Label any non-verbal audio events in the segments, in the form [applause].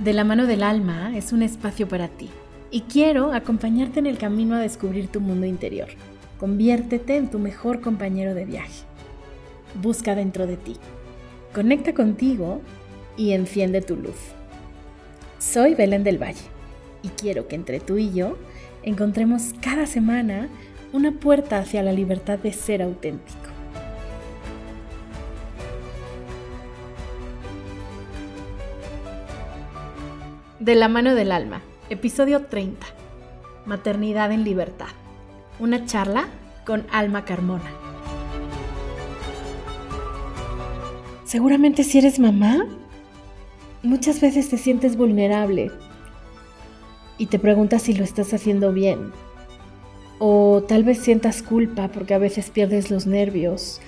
De la mano del alma es un espacio para ti y quiero acompañarte en el camino a descubrir tu mundo interior. Conviértete en tu mejor compañero de viaje. Busca dentro de ti. Conecta contigo y enciende tu luz. Soy Belén del Valle y quiero que entre tú y yo encontremos cada semana una puerta hacia la libertad de ser auténtico. De la mano del alma, episodio 30. Maternidad en libertad. Una charla con Alma Carmona. Seguramente si eres mamá, muchas veces te sientes vulnerable y te preguntas si lo estás haciendo bien. O tal vez sientas culpa porque a veces pierdes los nervios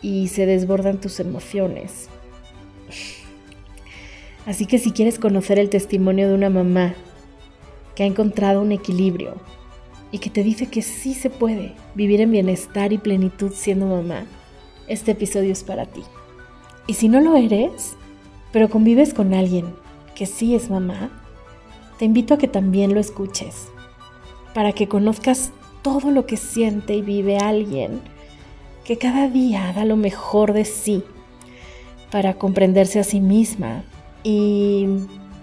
y se desbordan tus emociones. Así que si quieres conocer el testimonio de una mamá que ha encontrado un equilibrio y que te dice que sí se puede vivir en bienestar y plenitud siendo mamá, este episodio es para ti. Y si no lo eres, pero convives con alguien que sí es mamá, te invito a que también lo escuches, para que conozcas todo lo que siente y vive alguien que cada día da lo mejor de sí para comprenderse a sí misma y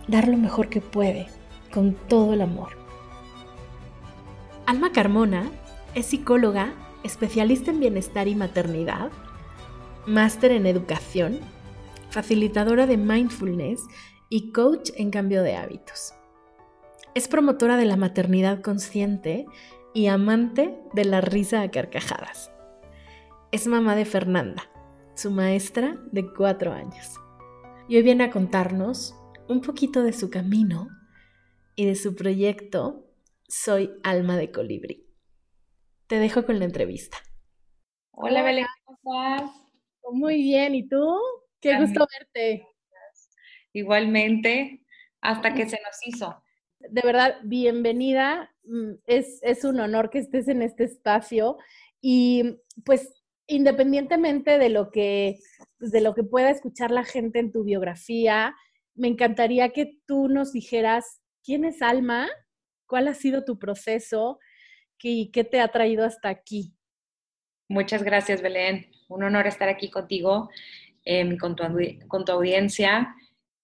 dar lo mejor que puede con todo el amor. Alma Carmona es psicóloga, especialista en bienestar y maternidad, máster en educación, facilitadora de mindfulness y coach en cambio de hábitos. Es promotora de la maternidad consciente y amante de la risa a carcajadas. Es mamá de Fernanda, su maestra de cuatro años y hoy viene a contarnos un poquito de su camino y de su proyecto Soy Alma de Colibrí. Te dejo con la entrevista. Hola, Belén, ¿cómo estás? Muy bien, ¿y tú? Qué gusto verte. Igualmente, hasta que se nos hizo. De verdad, bienvenida. Mm, es, es un honor que estés en este espacio y pues independientemente de lo que de lo que pueda escuchar la gente en tu biografía, me encantaría que tú nos dijeras quién es Alma, cuál ha sido tu proceso y qué te ha traído hasta aquí. Muchas gracias, Belén. Un honor estar aquí contigo, em, con, tu, con tu audiencia.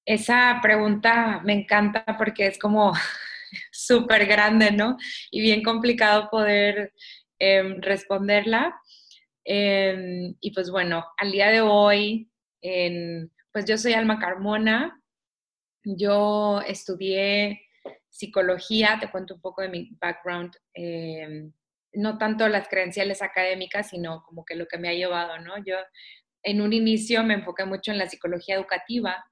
Esa pregunta me encanta porque es como [laughs] súper grande, ¿no? Y bien complicado poder em, responderla. Em, y pues bueno, al día de hoy, pues yo soy Alma Carmona, yo estudié psicología, te cuento un poco de mi background, em, no tanto las credenciales académicas, sino como que lo que me ha llevado, ¿no? Yo en un inicio me enfoqué mucho en la psicología educativa,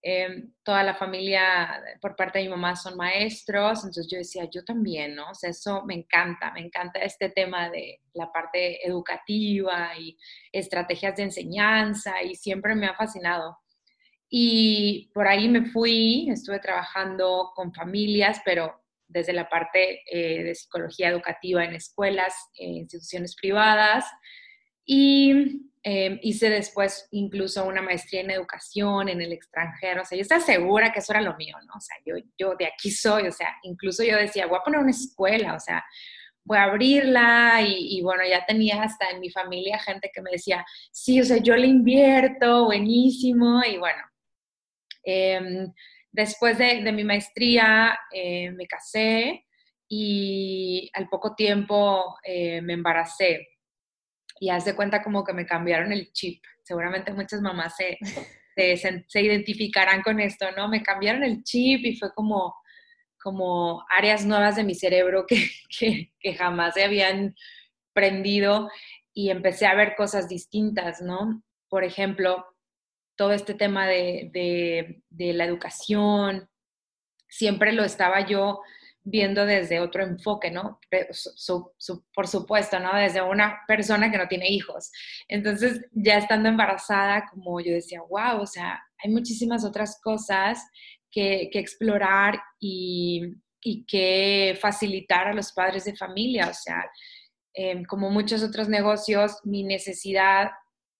Em, toda la familia por parte de mi mamá son maestros, entonces yo decía, yo también, ¿no? O sea, eso me encanta, me encanta este tema de la parte educativa y estrategias de enseñanza y siempre me ha fascinado. Y por ahí me fui, estuve trabajando con familias, pero desde la parte eh, de psicología educativa en escuelas, en instituciones privadas. Y Em, hice después incluso una maestría en educación en el extranjero, o sea, yo estaba segura que eso era lo mío, ¿no? O sea, yo, yo de aquí soy, o sea, incluso yo decía, voy a poner una escuela, o sea, voy a abrirla y, bueno, ya tenía hasta en mi familia gente que me decía, sí, o sea, yo le invierto, buenísimo, y bueno, em, después de, mi maestría eh, me casé y al poco tiempo eh, me embaracé y haz de cuenta como que me cambiaron el chip. Seguramente muchas mamás se, [laughs] se, identificarán con esto, ¿no? Me cambiaron el chip y fue como, como áreas nuevas de mi cerebro que, [laughs] que, que jamás se habían prendido y empecé a ver cosas distintas, ¿no? Por ejemplo, todo este tema de, de, de la educación, siempre lo estaba yo viendo desde otro enfoque, ¿no? por supuesto, ¿no? Desde una persona que no tiene hijos. Entonces, ya estando embarazada, como yo decía, wow, o sea, hay muchísimas otras cosas que, explorar y, que facilitar a los padres de familia. O sea, em, como muchos otros negocios, mi necesidad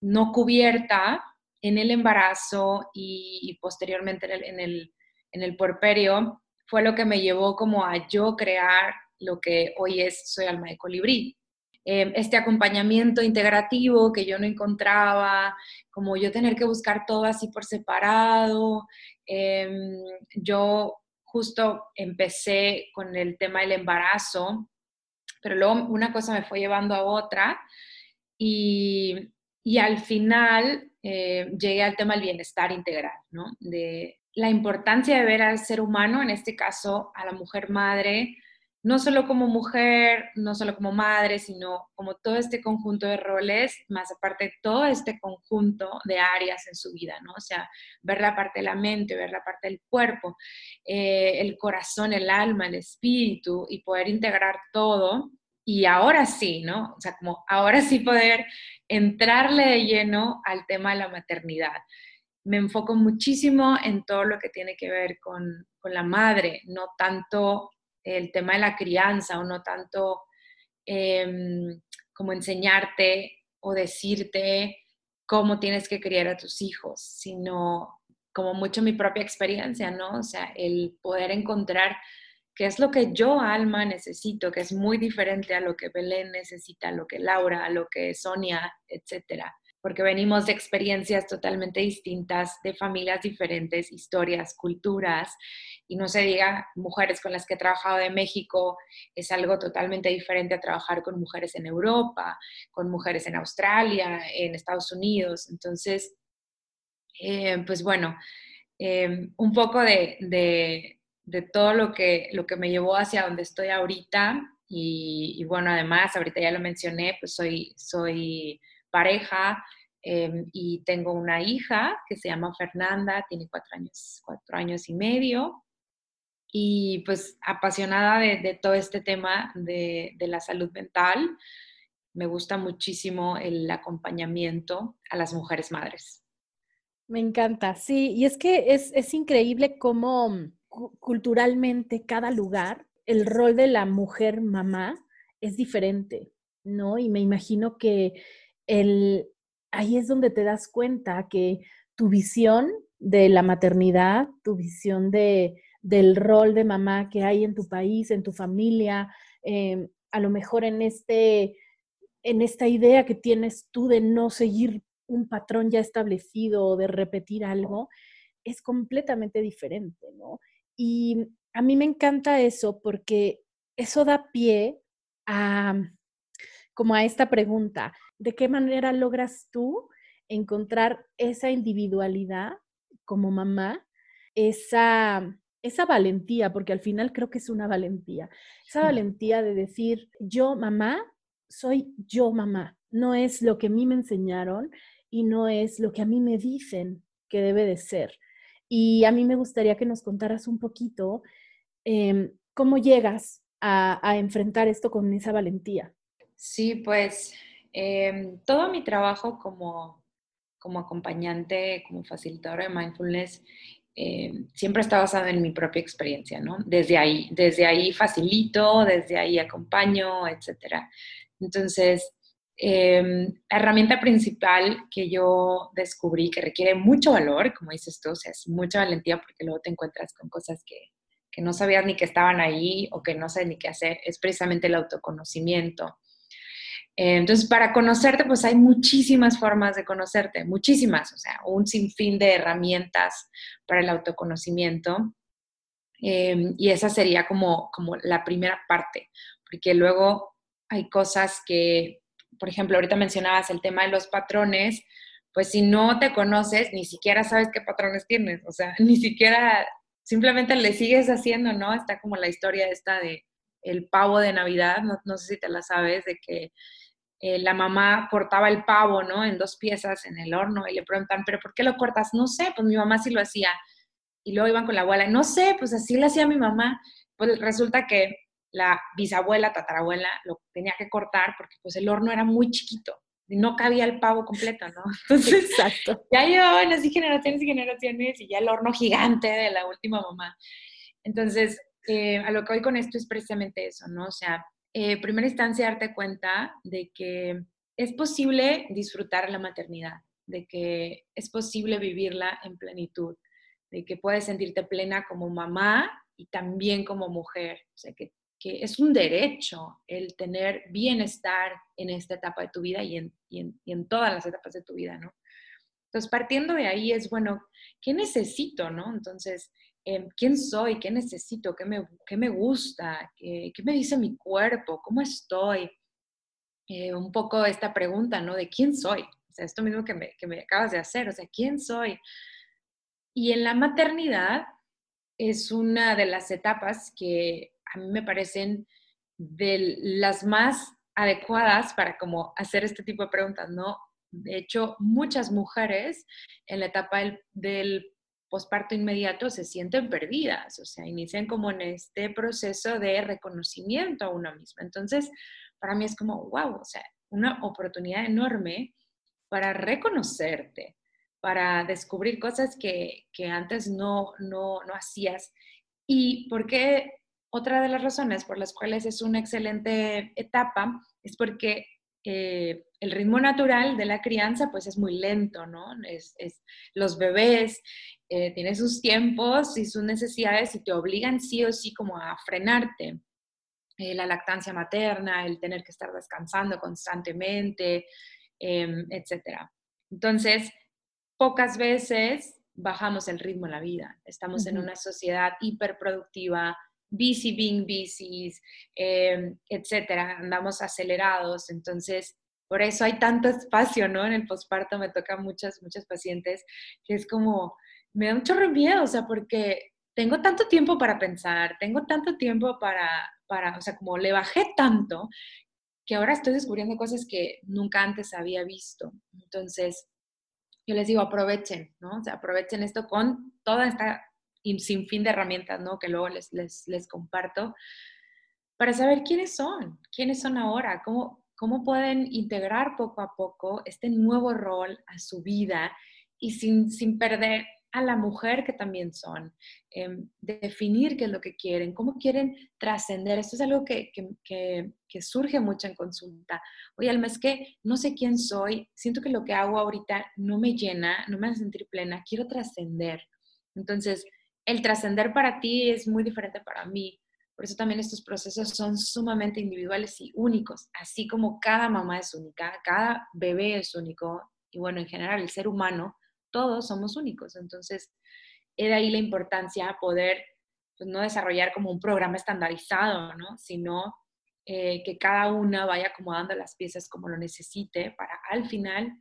no cubierta en el embarazo y, posteriormente en el en el porperio fue lo que me llevó como a yo crear lo que hoy es Soy Alma de Colibrí. Em, este acompañamiento integrativo que yo no encontraba, como yo tener que buscar todo así por separado. Em, yo justo empecé con el tema del embarazo, pero luego una cosa me fue llevando a otra y, al final eh, llegué al tema del bienestar integral, ¿no? De la importancia de ver al ser humano, en este caso a la mujer madre, no solo como mujer, no solo como madre, sino como todo este conjunto de roles, más aparte todo este conjunto de áreas en su vida, ¿no? O sea, ver la parte de la mente, ver la parte del cuerpo, eh, el corazón, el alma, el espíritu y poder integrar todo. Y ahora sí, ¿no? O sea, como ahora sí poder entrarle de lleno al tema de la maternidad. Me enfoco muchísimo en todo lo que tiene que ver con, con la madre, no tanto el tema de la crianza o no tanto em, como enseñarte o decirte cómo tienes que criar a tus hijos, sino como mucho mi propia experiencia, ¿no? O sea, el poder encontrar qué es lo que yo, Alma, necesito, que es muy diferente a lo que Belén necesita, a lo que Laura, a lo que Sonia, etcétera porque venimos de experiencias totalmente distintas, de familias diferentes, historias, culturas, y no se diga mujeres con las que he trabajado de México, es algo totalmente diferente a trabajar con mujeres en Europa, con mujeres en Australia, en Estados Unidos. Entonces, eh, pues bueno, eh, un poco de, de, todo lo que, lo que me llevó hacia donde estoy ahorita. Y, y bueno, además, ahorita ya lo mencioné, pues soy, soy pareja em, y tengo una hija que se llama Fernanda, tiene cuatro años, cuatro años y medio. Y pues apasionada de, todo este tema de, la salud mental, me gusta muchísimo el acompañamiento a las mujeres madres. Me encanta, sí, y es que es, es increíble cómo culturalmente cada lugar, el rol de la mujer mamá es diferente, ¿no? Y me imagino que ahí es donde te das cuenta que tu visión de la maternidad, tu visión de, del rol de mamá que hay en tu país, en tu familia, em, a lo mejor en, este, en esta idea que tienes tú de no seguir un patrón ya establecido o de repetir algo, es completamente diferente, ¿no? Y a mí me encanta eso porque eso da pie a como a esta pregunta, ¿de qué manera logras tú encontrar esa individualidad como mamá, esa, esa valentía, porque al final creo que es una valentía, esa valentía de decir, yo mamá, soy yo mamá, no es lo que a mí me enseñaron y no es lo que a mí me dicen que debe de ser. Y a mí me gustaría que nos contaras un poquito em, cómo llegas a enfrentar esto con esa valentía. Sí, pues em, todo mi trabajo como, como acompañante, como facilitadora de mindfulness, em, siempre está basado en mi propia experiencia, ¿no? Desde ahí, desde ahí facilito, desde ahí acompaño, etc. Entonces, em, la herramienta principal que yo descubrí que requiere mucho valor, como dices tú, es mucha valentía porque luego te encuentras con cosas que, que no sabías ni que estaban ahí o que no sabes ni qué hacer, es precisamente el autoconocimiento. Eh, entonces, para conocerte, pues hay muchísimas formas de conocerte, muchísimas, o sea, un sinfín de herramientas para el autoconocimiento. Eh, y esa sería como, como la primera parte, porque luego hay cosas que, por ejemplo, ahorita mencionabas el tema de los patrones, pues si no te conoces, ni siquiera sabes qué patrones tienes, o sea, [laughs] ni siquiera, simplemente le sigues haciendo, ¿no? Está como la historia esta de el pavo de Navidad, no, no sé si te la sabes, de que eh, la mamá cortaba el pavo, ¿no? En dos piezas en el horno y le preguntan, ¿pero por qué lo cortas? No sé, pues mi mamá sí lo hacía. Y luego iban con la abuela, no sé, pues así lo hacía mi mamá. Pues resulta que la bisabuela, tatarabuela, lo tenía que cortar porque pues el horno era muy chiquito y no cabía el pavo completo, ¿no? [laughs] Entonces, Exacto. ya llevaban así generaciones y generaciones y ya el horno gigante de la última mamá. Entonces, eh, a lo que voy con esto es precisamente eso, ¿no? O sea, eh, primera instancia darte cuenta de que es posible disfrutar la maternidad, de que es posible vivirla en plenitud, de que puedes sentirte plena como mamá y también como mujer. O sea, que, que es un derecho el tener bienestar en esta etapa de tu vida y en, y en, y en todas las etapas de tu vida, ¿no? Entonces, partiendo de ahí es, bueno, ¿qué necesito, no? Entonces, em, ¿quién soy? ¿Qué necesito? ¿Qué me, qué me gusta? ¿Qué, ¿Qué, me dice mi cuerpo? ¿Cómo estoy? Eh, un poco esta pregunta, ¿no? De quién soy. O sea, esto mismo que me, que me acabas de hacer, o sea, ¿quién soy? Y en la maternidad es una de las etapas que a mí me parecen de las más adecuadas para como hacer este tipo de preguntas, ¿no? De hecho, muchas mujeres en la etapa del, del posparto inmediato se sienten perdidas, o sea, inician como en este proceso de reconocimiento a una misma. Entonces, para mí es como, wow, o sea, una oportunidad enorme para reconocerte, para descubrir cosas que, que antes no, no, no hacías. Y porque otra de las razones por las cuales es una excelente etapa es porque eh, el ritmo natural de la crianza pues es muy lento, ¿no? Es, es los bebés eh, tienen sus tiempos y sus necesidades y te obligan sí o sí como a frenarte. Eh, la lactancia materna, el tener que estar descansando constantemente, eh, etc. Entonces, pocas veces bajamos el ritmo en la vida. Estamos uh -huh. en una sociedad hiperproductiva, busy being busy, eh, etcétera, andamos acelerados, entonces por eso hay tanto espacio, ¿no? En el posparto me toca muchas, muchas pacientes que es como, me da mucho miedo, o sea, porque tengo tanto tiempo para pensar, tengo tanto tiempo para, para, o sea, como le bajé tanto que ahora estoy descubriendo cosas que nunca antes había visto. Entonces, yo les digo, aprovechen, ¿no? O sea, aprovechen esto con toda esta sin fin de herramientas, ¿no? Que luego les, les, les comparto, para saber quiénes son, quiénes son ahora, cómo, cómo pueden integrar poco a poco este nuevo rol a su vida y sin, sin perder a la mujer que también son, eh, definir qué es lo que quieren, cómo quieren trascender. Esto es algo que, que, surge mucho en consulta. Oye, Alma, es que no sé quién soy, siento que lo que hago ahorita no me llena, no me hace sentir plena, quiero trascender. Entonces, el trascender para ti es muy diferente para mí. Por eso también estos procesos son sumamente individuales y únicos, así como cada mamá es única, cada bebé es único y bueno, en general el ser humano, todos somos únicos. Entonces, es de ahí la importancia poder pues, no desarrollar como un programa estandarizado, ¿no? sino eh, que cada una vaya acomodando las piezas como lo necesite para al final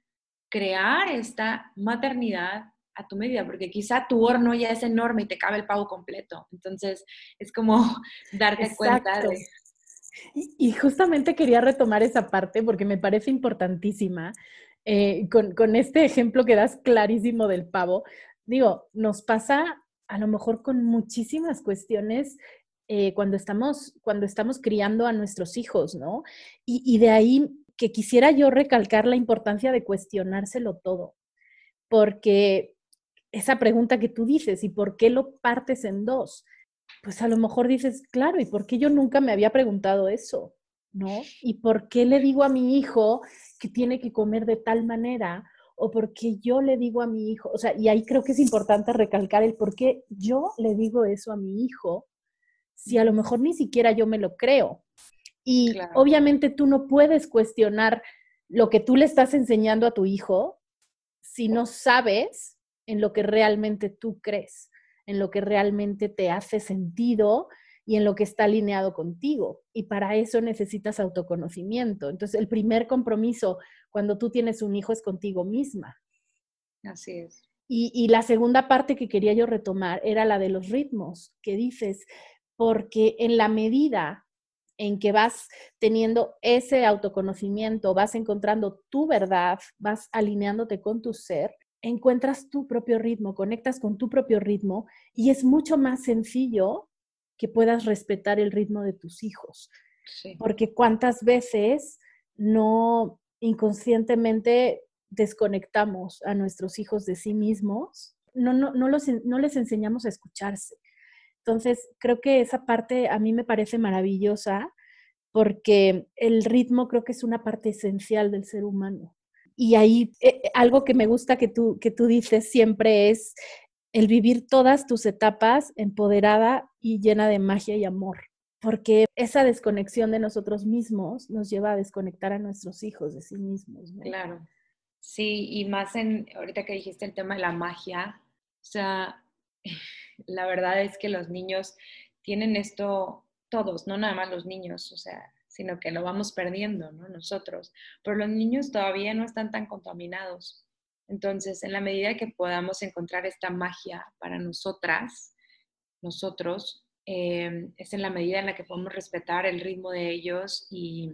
crear esta maternidad a tu medida, porque quizá tu horno ya es enorme y te cabe el pavo completo. Entonces, es como [laughs] darte Exacto. cuenta de... Y, y, justamente quería retomar esa parte porque me parece importantísima. Eh, con, este ejemplo que das clarísimo del pavo, digo, nos pasa a lo mejor con muchísimas cuestiones eh, cuando, estamos, cuando estamos criando a nuestros hijos, ¿no? Y de ahí que quisiera yo recalcar la importancia de cuestionárselo todo, porque esa pregunta que tú dices, ¿y por qué lo partes en dos? Pues a lo mejor dices, claro, ¿y por qué yo nunca me había preguntado eso? ¿No? ¿Y por qué le digo a mi hijo que tiene que comer de tal manera? ¿O por qué yo le digo a mi hijo? O sea, y ahí creo que es importante recalcar el por qué yo le digo eso a mi hijo, si a lo mejor ni siquiera yo me lo creo. Y claro. obviamente tú no puedes cuestionar lo que tú le estás enseñando a tu hijo si no sabes en lo que realmente tú crees, en lo que realmente te hace sentido y en lo que está alineado contigo. Y para eso necesitas autoconocimiento. Entonces, el primer compromiso cuando tú tienes un hijo es contigo misma. Así es. Y, y la segunda parte que quería yo retomar era la de los ritmos, que dices, porque en la medida en que vas teniendo ese autoconocimiento, vas encontrando tu verdad, vas alineándote con tu ser, encuentras tu propio ritmo, conectas con tu propio ritmo y es mucho más sencillo que puedas respetar el ritmo de tus hijos. Sí. Porque cuántas veces no inconscientemente desconectamos a nuestros hijos de sí mismos, no, no, no, los, no les enseñamos a escucharse. Entonces, creo que esa parte a mí me parece maravillosa porque el ritmo creo que es una parte esencial del ser humano. Y ahí eh, algo que me gusta que tú, que tú dices siempre es, el vivir todas tus etapas empoderada y llena de magia y amor, porque esa desconexión de nosotros mismos nos lleva a desconectar a nuestros hijos de sí mismos. Claro. Sí, y más en, ahorita que dijiste el tema de la magia, o sea, [laughs] la verdad es que los niños tienen esto, todos, no nada más los niños, o sea, sino que lo vamos perdiendo, ¿no? Nosotros. Pero los niños todavía no están tan contaminados. Entonces, en la medida que podamos encontrar esta magia para nosotras, nosotros, eh, es en la medida en la que podemos respetar el ritmo de ellos y,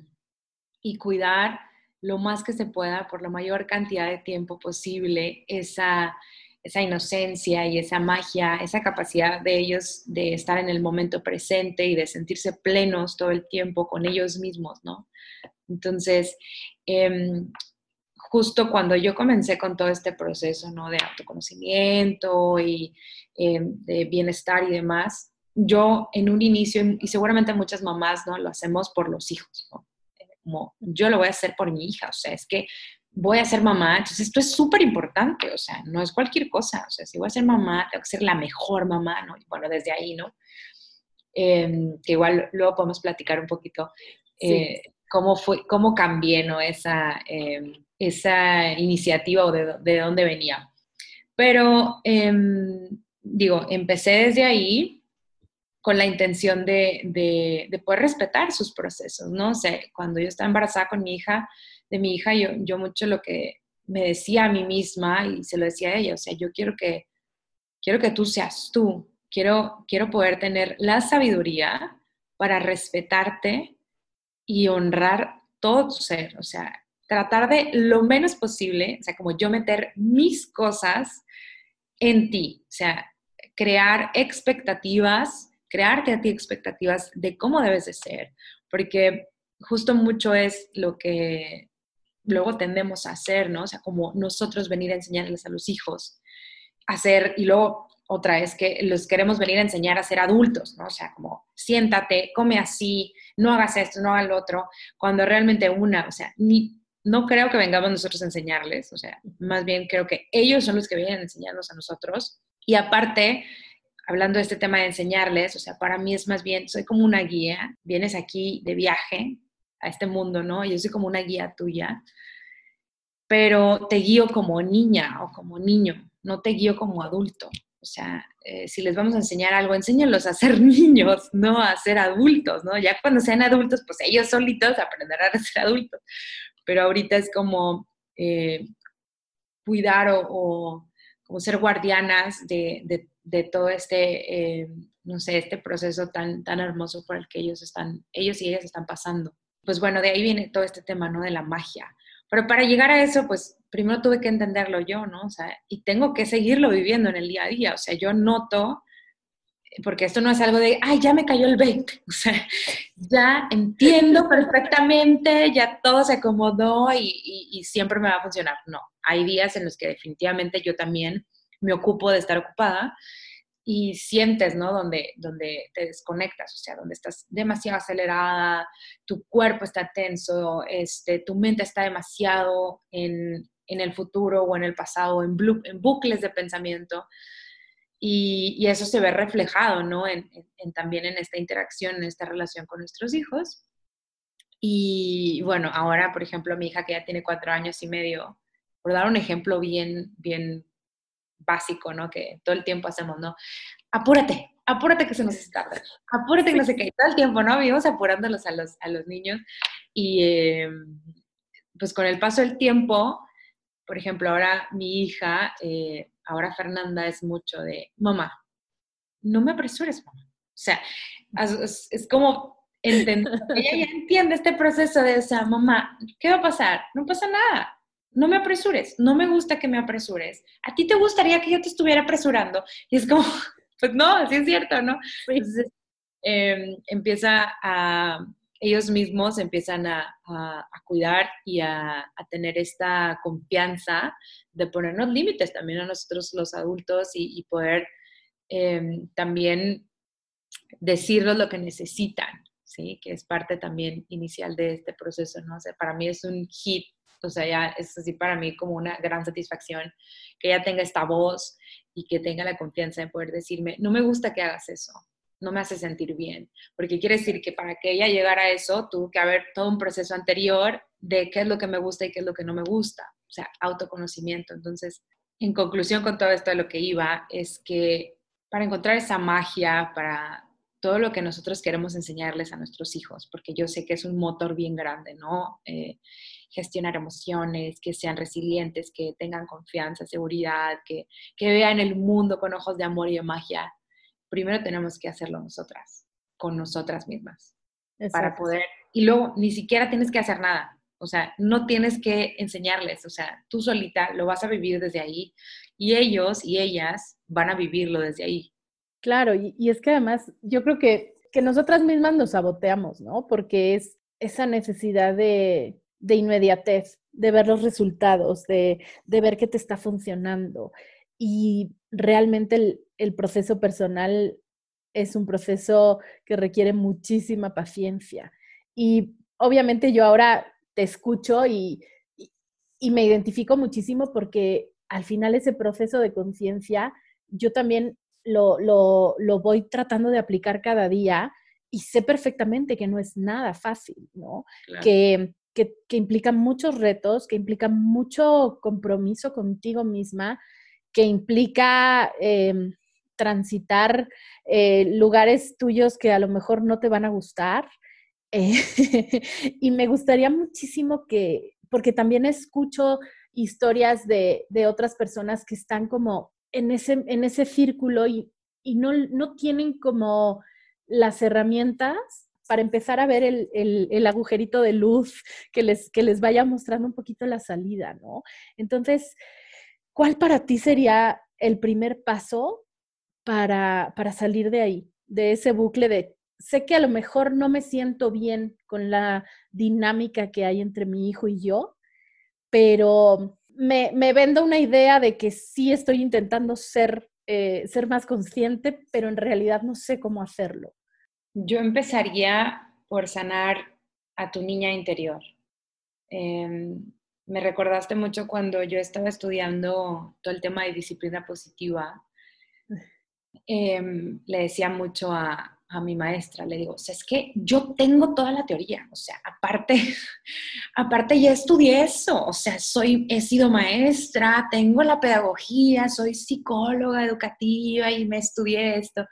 y cuidar lo más que se pueda por la mayor cantidad de tiempo posible esa, esa inocencia y esa magia, esa capacidad de ellos de estar en el momento presente y de sentirse plenos todo el tiempo con ellos mismos, ¿no? Entonces, em, justo cuando yo comencé con todo este proceso, ¿no? De autoconocimiento y em, de bienestar y demás, yo en un inicio, y seguramente muchas mamás, ¿no? Lo hacemos por los hijos, ¿no? como yo lo voy a hacer por mi hija, o sea, es que voy a ser mamá, entonces esto es súper importante, o sea, no es cualquier cosa, o sea, si voy a ser mamá, tengo que ser la mejor mamá, ¿no? Y bueno, desde ahí, ¿no? Em, que igual luego podemos platicar un poquito eh, cómo fue, cómo cambié, ¿no? Esa, em, esa iniciativa o de, de, dónde venía. Pero, em, digo, empecé desde ahí con la intención de, de, poder respetar sus procesos, ¿no? O sea, cuando yo estaba embarazada con mi hija, de mi hija, yo, yo mucho lo que me decía a mí misma y se lo decía a ella, o sea, yo quiero que, quiero que tú seas tú, quiero, quiero poder tener la sabiduría para respetarte y honrar todo tu ser, o sea, tratar de lo menos posible, o sea, como yo meter mis cosas en ti, o sea, crear expectativas crearte a ti expectativas de cómo debes de ser, porque justo mucho es lo que luego tendemos a hacer, ¿no? O sea, como nosotros venir a enseñarles a los hijos hacer, y luego otra es que los queremos venir a enseñar a ser adultos, ¿no? O sea, como siéntate, come así, no hagas esto, no hagas lo otro, cuando realmente una, o sea, ni, no creo que vengamos nosotros a enseñarles, o sea, más bien creo que ellos son los que vienen a enseñarnos a nosotros. Y aparte, hablando de este tema de enseñarles, o sea, para mí es más bien, soy como una guía, vienes aquí de viaje a este mundo, ¿no? Yo soy como una guía tuya, pero te guío como niña o como niño, no te guío como adulto. O sea, eh, si les vamos a enseñar algo, enséñalos a ser [laughs] niños, no a ser adultos, ¿no? Ya cuando sean adultos, pues ellos solitos aprenderán a ser adultos. Pero ahorita es como eh, cuidar o, como ser guardianas de, de todo este, eh, no sé, este proceso tan, tan hermoso por el que ellos están, ellos y ellas están pasando. Pues bueno, de ahí viene todo este tema, ¿no? De la magia. Pero para llegar a eso, pues primero tuve que entenderlo yo, ¿no? O sea, y tengo que seguirlo viviendo en el día a día. O sea, yo noto, porque esto no es algo de, ay, ya me cayó el 20. [laughs] O sea, ya entiendo perfectamente, ya todo se acomodó y, siempre me va a funcionar. No, hay días en los que definitivamente yo también me ocupo de estar ocupada y sientes, ¿no? Donde, donde te desconectas, o sea, donde estás demasiado acelerada, tu cuerpo está tenso, este, tu mente está demasiado en, en el futuro o en el pasado, en bucles de pensamiento. Y, eso se ve reflejado, ¿no? En, también en esta interacción, en esta relación con nuestros hijos. Y bueno, ahora, por ejemplo, mi hija que ya tiene cuatro años y medio, por dar un ejemplo bien, bien básico, ¿no? Que todo el tiempo hacemos, ¿no? Apúrate, apúrate que se nos está apúrate que no se cae. Todo el tiempo, ¿no? Vivimos apurándolos a los, a los niños y em, pues con el paso del tiempo, por ejemplo, ahora mi hija, eh, ahora Fernanda es mucho de, mamá, no me apresures, mamá. O sea, es, como entender, [laughs] ella ya entiende este proceso de, o sea, mamá, ¿qué va a pasar? No pasa nada no me apresures, no me gusta que me apresures. ¿A ti te gustaría que yo te estuviera apresurando? Y es como, [laughs] pues no, así es cierto, ¿no? Entonces, em, empieza a, ellos mismos empiezan a, cuidar y a, tener esta confianza de ponernos límites también a nosotros los adultos y, poder em, también decirles lo que necesitan, ¿sí? Que es parte también inicial de este proceso, ¿no? O para mí es un hit o sea, ya es así para mí como una gran satisfacción que ella tenga esta voz, y que tenga la confianza de poder decirme, no me gusta que hagas eso, no me hace sentir bien, porque quiere decir que para que ella llegara a eso tuvo que haber todo un proceso anterior de qué es lo que me gusta y qué es lo que no me gusta, o sea, autoconocimiento. Entonces, en conclusión con todo esto de lo que iba, es que para encontrar esa magia, para todo lo que nosotros queremos enseñarles a nuestros hijos, porque yo sé que es un motor bien grande, ¿no? Eh, gestionar emociones, que sean resilientes, que tengan confianza, seguridad, que, que vean el mundo con ojos de amor y de magia. Primero tenemos que hacerlo nosotras, con nosotras mismas, para poder... Y luego ni siquiera tienes que hacer nada, o sea, no tienes que enseñarles, o sea, tú solita lo vas a vivir desde ahí y ellos y ellas van a vivirlo desde ahí. Claro, y, es que además yo creo que, que nosotras mismas nos saboteamos, ¿no? Porque es esa necesidad de, de inmediatez, de ver los resultados, de, de, ver que te está funcionando. Y realmente el, proceso personal es un proceso que requiere muchísima paciencia. Y obviamente yo ahora te escucho y, y, y me identifico muchísimo porque al final ese proceso de conciencia yo también lo, lo, lo voy tratando de aplicar cada día y sé perfectamente que no es nada fácil, ¿no? Claro. Que, que, que implican muchos retos, que implican mucho compromiso contigo misma, que implica eh, transitar eh, lugares tuyos que a lo mejor no te van a gustar. Eh, [laughs] y me gustaría muchísimo que, porque también escucho historias de, de, otras personas que están como en ese, en ese círculo y, y no, no tienen como las herramientas para empezar a ver el, el, el, agujerito de luz que les, que les vaya mostrando un poquito la salida, ¿no? Entonces, ¿cuál para ti sería el primer paso para, para salir de ahí, de ese bucle de, sé que a lo mejor no me siento bien con la dinámica que hay entre mi hijo y yo, pero me, me vendo una idea de que sí estoy intentando ser, eh, ser más consciente, pero en realidad no sé cómo hacerlo. Yo empezaría por sanar a tu niña interior. Eh, me recordaste mucho cuando yo estaba estudiando todo el tema de disciplina positiva. Eh, le decía mucho a, a, mi maestra, le digo, o sea, es que yo tengo toda la teoría, o sea, aparte, [laughs] aparte ya estudié eso, o sea, soy, he sido maestra, tengo la pedagogía, soy psicóloga educativa y me estudié esto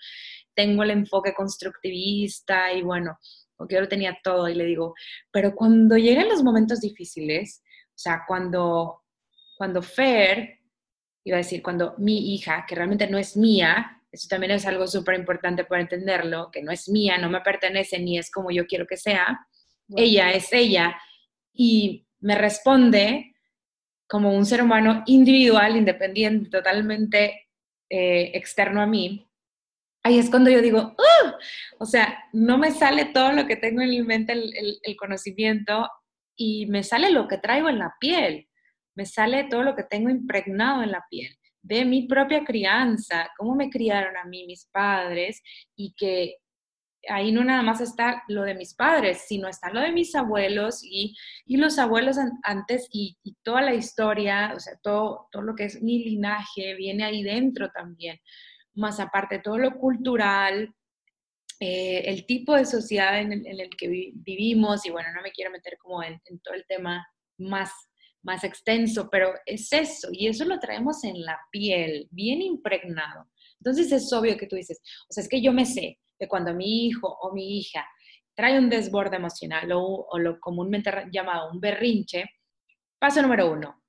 tengo el enfoque constructivista y bueno, porque yo lo tenía todo y le digo, pero cuando llegan los momentos difíciles, o sea, cuando, cuando Fer, iba a decir, cuando mi hija, que realmente no es mía, eso también es algo súper importante para entenderlo, que no es mía, no me pertenece ni es como yo quiero que sea, bueno. ella es ella y me responde como un ser humano individual, independiente, totalmente eh, externo a mí, ahí es cuando yo digo, ¡uh! o sea, no me sale todo lo que tengo en mente, el, el, el, conocimiento, y me sale lo que traigo en la piel, me sale todo lo que tengo impregnado en la piel, de mi propia crianza, cómo me criaron a mí mis padres, y que ahí no nada más está lo de mis padres, sino está lo de mis abuelos y, y los abuelos an, antes y, y, toda la historia, o sea, todo, todo lo que es mi linaje viene ahí dentro también. Más aparte todo lo cultural, eh, el tipo de sociedad en el, que vivimos, y bueno, no me quiero meter como en, todo el tema más, más extenso, pero es eso, y eso lo traemos en la piel, bien impregnado. Entonces es obvio que tú dices, o sea, es que yo me sé que cuando mi hijo o mi hija trae un desborde emocional o, o lo comúnmente llamado un berrinche, paso número uno,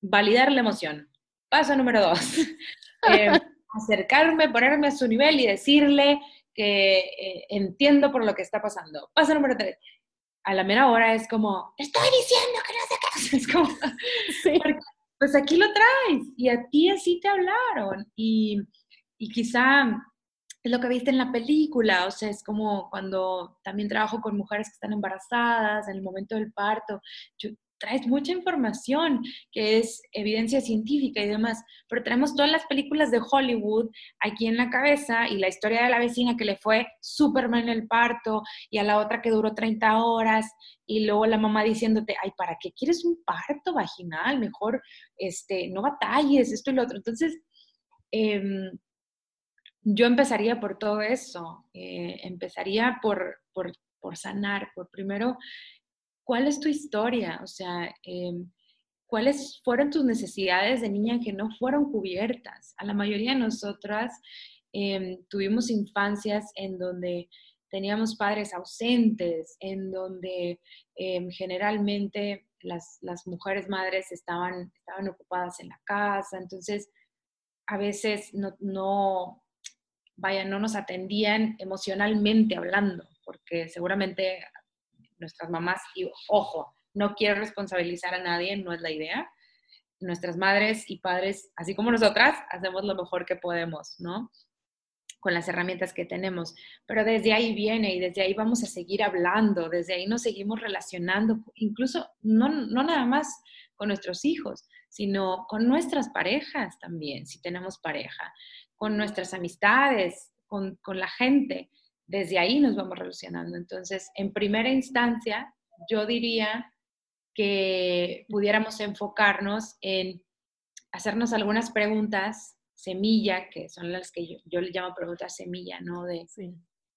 validar la emoción. Paso número dos, [laughs] eh, acercarme, ponerme a su nivel y decirle que eh, entiendo por lo que está pasando. Paso número tres. A la mera hora es como, estoy diciendo que no sé qué. [laughs] Es como, sí. pues aquí lo traes y a ti así te hablaron. Y, y quizá es lo que viste en la película, o sea, es como cuando también trabajo con mujeres que están embarazadas en el momento del parto. Yo, traes mucha información que es evidencia científica y demás, pero traemos todas las películas de Hollywood aquí en la cabeza y la historia de la vecina que le fue Superman en el parto y a la otra que duró 30 horas y luego la mamá diciéndote, ay, ¿para qué quieres un parto vaginal? Mejor este, no batalles, esto y lo otro. Entonces, em, yo empezaría por todo eso, eh, empezaría por, por, por, sanar, por primero, ¿cuál es tu historia? O sea, em, ¿cuáles fueron tus necesidades de niña que no fueron cubiertas? A la mayoría de nosotras em, tuvimos infancias en donde teníamos padres ausentes, en donde em, generalmente las, las, mujeres madres estaban, estaban ocupadas en la casa, entonces a veces no, no, vaya, no nos atendían emocionalmente hablando, porque seguramente nuestras mamás, y ojo, no quiero responsabilizar a nadie, no es la idea. Nuestras madres y padres, así como nosotras, hacemos lo mejor que podemos, ¿no? con las herramientas que tenemos. Pero desde ahí viene y desde ahí vamos a seguir hablando, desde ahí nos seguimos relacionando, incluso no, no nada más con nuestros hijos, sino con nuestras parejas también, si tenemos pareja, con nuestras amistades, con, con la gente. Desde ahí nos vamos relacionando. Entonces, en primera instancia, yo diría que pudiéramos enfocarnos en hacernos algunas preguntas semilla, que son las que yo, le llamo preguntas semilla, ¿no? De,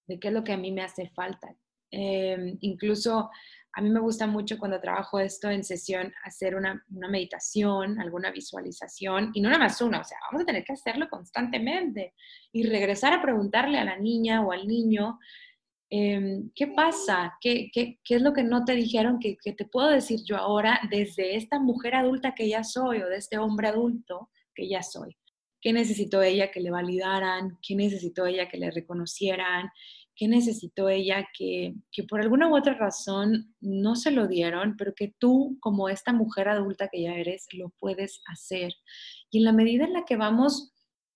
de qué es lo que a mí me hace falta. Em, incluso a mí me gusta mucho cuando trabajo esto en sesión hacer una, meditación, alguna visualización, y no nada más una, o sea, vamos a tener que hacerlo constantemente y regresar a preguntarle a la niña o al niño, em, ¿qué pasa? ¿Qué, ¿Qué, qué, es lo que no te dijeron que, que te puedo decir yo ahora desde esta mujer adulta que ya soy o de este hombre adulto que ya soy? qué necesitó ella que le validaran, qué necesitó ella que le reconocieran, qué necesitó ella que, que, por alguna u otra razón no se lo dieron, pero que tú como esta mujer adulta que ya eres lo puedes hacer. Y en la medida en la que vamos,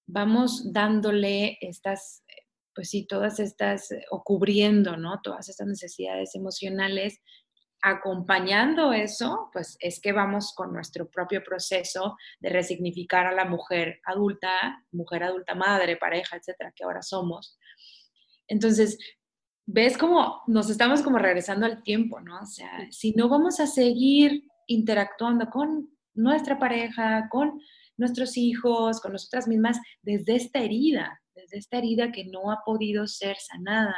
vamos dándole estas, pues sí, todas estas, o cubriendo, ¿no? Todas estas necesidades emocionales, acompañando eso, pues es que vamos con nuestro propio proceso de resignificar a la mujer adulta, mujer adulta madre, pareja, etcétera, que ahora somos. Entonces, ves cómo nos estamos como regresando al tiempo, ¿no? O sea, si no vamos a seguir interactuando con nuestra pareja, con nuestros hijos, con nosotras mismas, desde esta herida, desde esta herida que no ha podido ser sanada,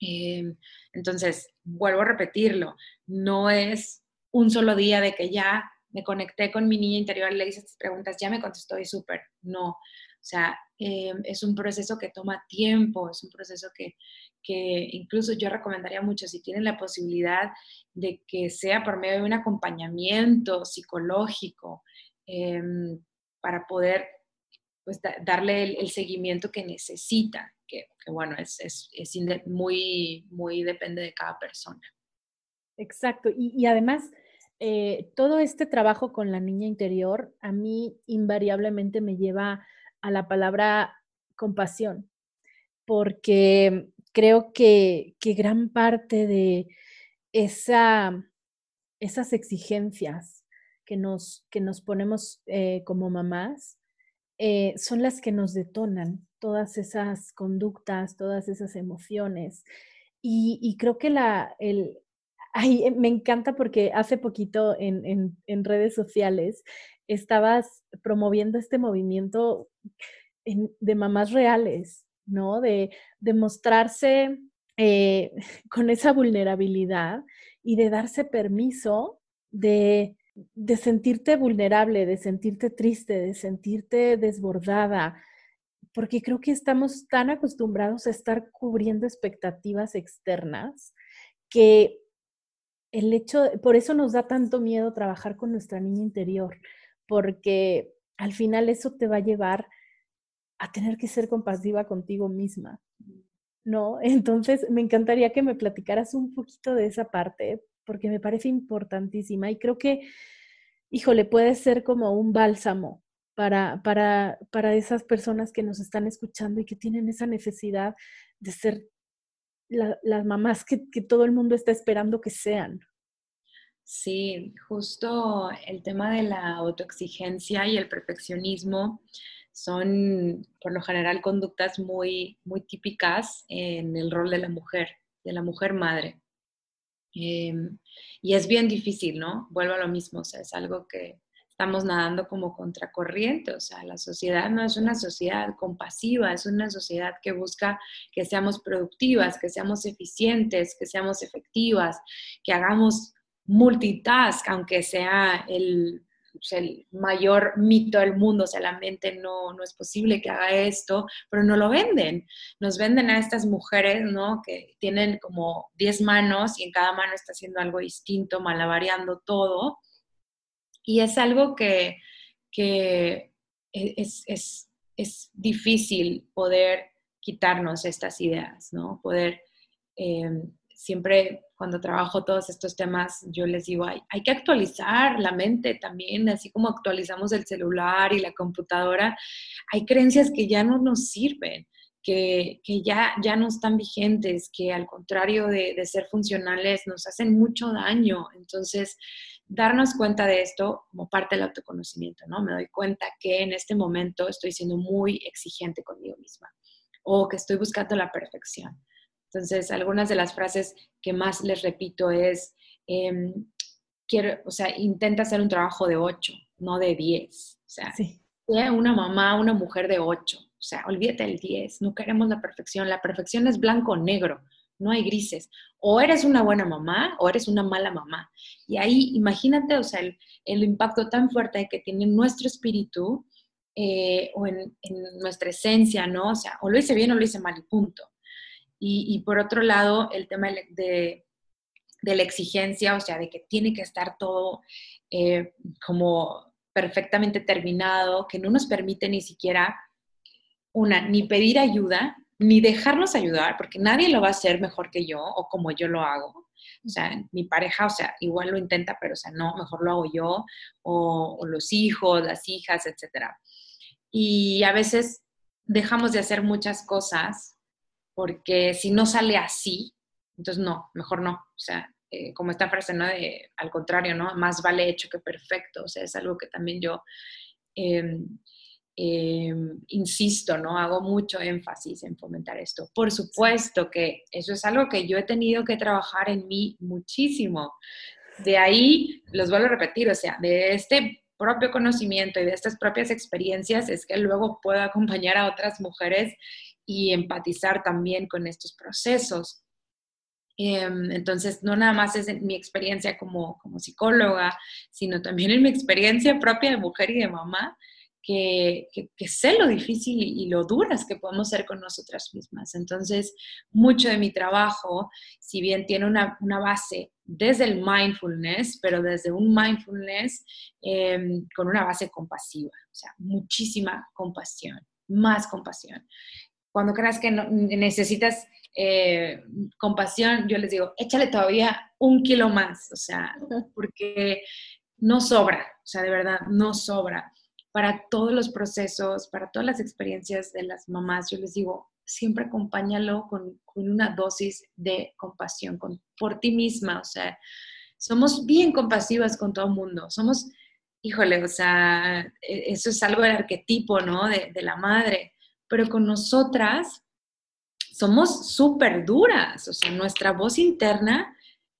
Em, entonces, vuelvo a repetirlo, no es un solo día de que ya me conecté con mi niña interior, le hice estas preguntas, ya me contestó y súper, no. O sea, em, es un proceso que toma tiempo, es un proceso que, que incluso yo recomendaría mucho si tienen la posibilidad de que sea por medio de un acompañamiento psicológico em, para poder pues, darle el, seguimiento que necesita que, bueno, es, es, es, muy, muy depende de cada persona. Exacto, y, y además, eh, todo este trabajo con la niña interior a mí invariablemente me lleva a la palabra compasión, porque creo que, que gran parte de esa, esas exigencias que nos, que nos ponemos eh, como mamás eh, son las que nos detonan todas esas conductas, todas esas emociones. Y, creo que la, el, ay, me encanta porque hace poquito en, redes sociales estabas promoviendo este movimiento de mamás reales, ¿no? De, mostrarse eh, [laughs] con esa vulnerabilidad y de darse permiso de de sentirte vulnerable, de sentirte triste, de sentirte desbordada, porque creo que estamos tan acostumbrados a estar cubriendo expectativas externas que el hecho, por eso nos da tanto miedo trabajar con nuestra niña interior, porque al final eso te va a llevar a tener que ser compasiva contigo misma, ¿no? Entonces, me encantaría que me platicaras un poquito de esa parte, porque me parece importantísima y creo que, híjole, puede ser como un bálsamo para, para, para esas personas que nos están escuchando y que tienen esa necesidad de ser las mamás que, que todo el mundo está esperando que sean. Sí, justo el tema de la autoexigencia y el perfeccionismo son por lo general conductas muy, muy típicas en el rol de la mujer, de la mujer madre. Em, y es bien difícil, ¿no? Vuelvo a lo mismo, o sea, es algo que estamos nadando como contracorriente, o sea, la sociedad no es una sociedad compasiva, es una sociedad que busca que seamos productivas, que seamos eficientes, que seamos efectivas, que hagamos multitask, aunque sea el, mayor mito del mundo, o sea, la mente no, no es posible que haga esto, pero no lo venden. Nos venden a estas mujeres, ¿no? Que tienen como 10 manos y en cada mano está haciendo algo distinto, malavariando todo y es algo que, e, es, difícil poder quitarnos estas ideas, ¿no? Poder, em, siempre cuando trabajo todos estos temas, yo les digo, hay, que actualizar la mente también, así como actualizamos el celular y la computadora, hay creencias que ya no nos sirven. Que, ya, ya no están vigentes, que al contrario de, de ser funcionales nos hacen mucho daño. Entonces, darnos cuenta de esto como parte del autoconocimiento, ¿no? Me doy cuenta que en este momento estoy siendo muy exigente conmigo misma o que estoy buscando la perfección. Entonces, algunas de las frases que más les repito es, em, quiero, o sea, intenta hacer un trabajo de 8, no de 10. O sea, una mamá, una mujer de 8. O sea, olvídate del 10, no queremos la perfección. La perfección es blanco o negro no hay grises. O eres una buena mamá o eres una mala mamá. Y ahí imagínate, o sea, el, impacto tan fuerte que tiene nuestro espíritu eh, o en, nuestra esencia, ¿no? O sea, o lo hice bien o lo hice mal y punto. Y, por otro lado, el tema de, la exigencia, o sea, de que tiene que estar todo eh, como perfectamente terminado, que no nos permite ni siquiera una, ni pedir ayuda, ni dejarnos ayudar, porque nadie lo va a hacer mejor que yo o como yo lo hago. O sea, mi pareja, o sea, igual lo intenta, pero o sea, no, mejor lo hago yo, o, los hijos, las hijas, etc. Y a veces dejamos de hacer muchas cosas porque si no sale así, entonces no, mejor no. O sea, eh, como esta frase, ¿no? De, al contrario, ¿no? Más vale hecho que perfecto. O sea, es algo que también yo em, eh, insisto, ¿no? Hago mucho énfasis en fomentar esto. Por supuesto que eso es algo que yo he tenido que trabajar en mí muchísimo. De ahí, los vuelvo a repetir, o sea, de este propio conocimiento y de estas propias experiencias es que luego puedo acompañar a otras mujeres y empatizar también con estos procesos. Em, entonces, no nada más es mi experiencia como, como psicóloga, sino también en mi experiencia propia de mujer y de mamá, que, sé lo difícil y, lo duras que podemos ser con nosotras mismas. Entonces, mucho de mi trabajo, si bien tiene una, base desde el mindfulness, pero desde un mindfulness em, con una base compasiva, o sea, muchísima compasión, más compasión. Cuando creas que necesitas eh, compasión, yo les digo, échale todavía un kilo más, o sea, [laughs] porque no sobra, o sea, de verdad, no sobra para todos los procesos, para todas las experiencias de las mamás, yo les digo, siempre acompáñalo con, una dosis de compasión con, por ti misma, o sea, somos bien compasivas con todo el mundo, somos, híjole, o sea, e, eso es algo del arquetipo, ¿no? De, de la madre, pero con nosotras somos súper duras, o sea, nuestra voz interna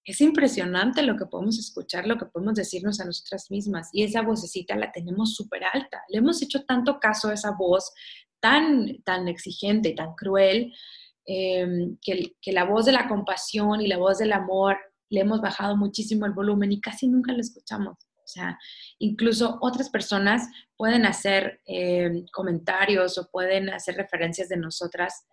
es impresionante lo que podemos escuchar, lo que podemos decirnos a nosotras mismas. Y esa vocecita la tenemos súper alta. Le hemos hecho tanto caso a esa voz tan, tan exigente, tan cruel, em, que, que, la voz de la compasión y la voz del amor le hemos bajado muchísimo el volumen y casi nunca la escuchamos. O sea, incluso otras personas pueden hacer em, comentarios o pueden hacer referencias de nosotras